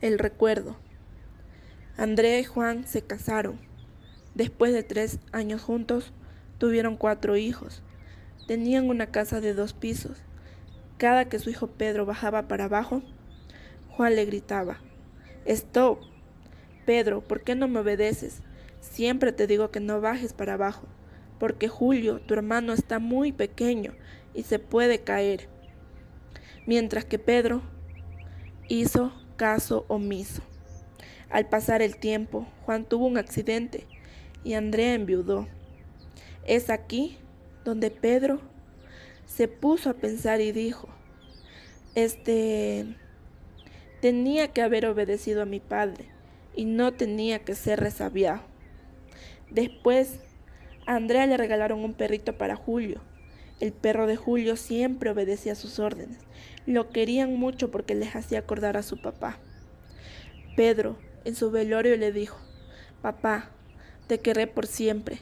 El recuerdo. Andrea y Juan se casaron. Después de tres años juntos, tuvieron cuatro hijos. Tenían una casa de dos pisos. Cada que su hijo Pedro bajaba para abajo, Juan le gritaba, ¡Stop! Pedro, ¿por qué no me obedeces? Siempre te digo que no bajes para abajo, porque Julio, tu hermano, está muy pequeño y se puede caer. Mientras que Pedro hizo caso omiso. Al pasar el tiempo, Juan tuvo un accidente y Andrea enviudó. Es aquí donde Pedro se puso a pensar y dijo, este, tenía que haber obedecido a mi padre y no tenía que ser resabiado. Después, a Andrea le regalaron un perrito para Julio. El perro de Julio siempre obedecía sus órdenes. Lo querían mucho porque les hacía acordar a su papá. Pedro, en su velorio, le dijo, Papá, te querré por siempre.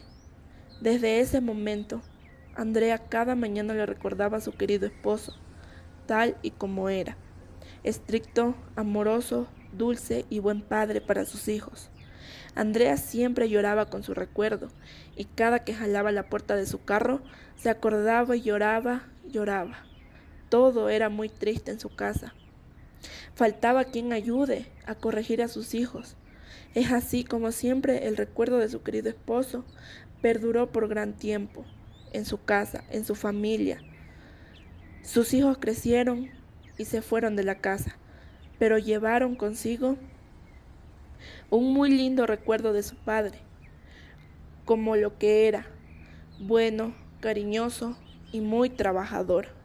Desde ese momento, Andrea cada mañana le recordaba a su querido esposo, tal y como era, estricto, amoroso, dulce y buen padre para sus hijos. Andrea siempre lloraba con su recuerdo, y cada que jalaba la puerta de su carro, se acordaba y lloraba, lloraba. Todo era muy triste en su casa. Faltaba quien ayude a corregir a sus hijos. Es así como siempre el recuerdo de su querido esposo perduró por gran tiempo en su casa, en su familia. Sus hijos crecieron y se fueron de la casa, pero llevaron consigo un muy lindo recuerdo de su padre, como lo que era, bueno, cariñoso y muy trabajador.